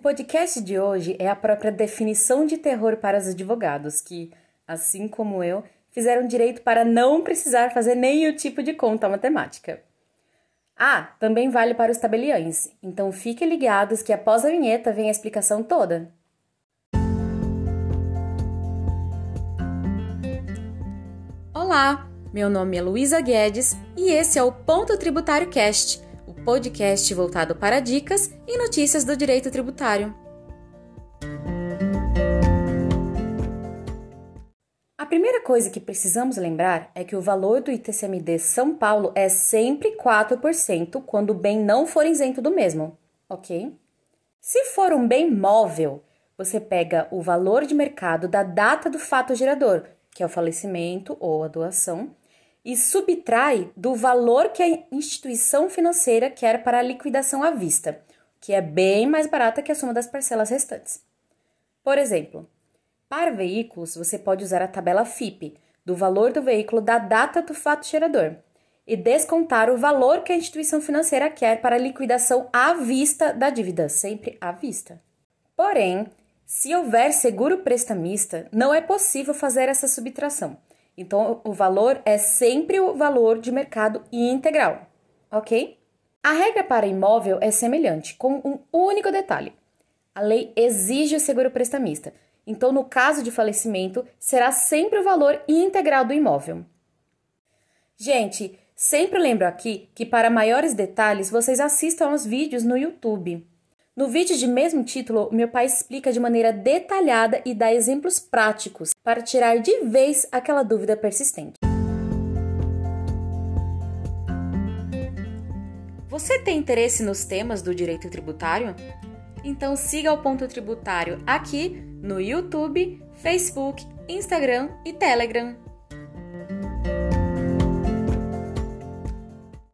podcast de hoje é a própria definição de terror para os advogados que, assim como eu, fizeram direito para não precisar fazer nenhum tipo de conta matemática. Ah, também vale para os tabeliães, então fiquem ligados que após a vinheta vem a explicação toda. Olá, meu nome é Luísa Guedes e esse é o Ponto Tributário Cast, o podcast voltado para dicas e notícias do direito tributário. A primeira coisa que precisamos lembrar é que o valor do ITCMD São Paulo é sempre 4% quando o bem não for isento do mesmo, ok? Se for um bem móvel, você pega o valor de mercado da data do fato gerador, que é o falecimento ou a doação, e subtrai do valor que a instituição financeira quer para a liquidação à vista, que é bem mais barata que a soma das parcelas restantes. Por exemplo, para veículos, você pode usar a tabela FIP, do valor do veículo da data do fato gerador, e descontar o valor que a instituição financeira quer para a liquidação à vista da dívida, sempre à vista. Porém, se houver seguro prestamista, não é possível fazer essa subtração então, o valor é sempre o valor de mercado integral, ok? A regra para imóvel é semelhante, com um único detalhe. A lei exige o seguro prestamista, então, no caso de falecimento, será sempre o valor integral do imóvel. Gente, sempre lembro aqui que para maiores detalhes vocês assistam aos vídeos no YouTube. No vídeo de mesmo título, meu pai explica de maneira detalhada e dá exemplos práticos para tirar de vez aquela dúvida persistente. Você tem interesse nos temas do direito tributário? Então siga o Ponto Tributário aqui no YouTube, Facebook, Instagram e Telegram.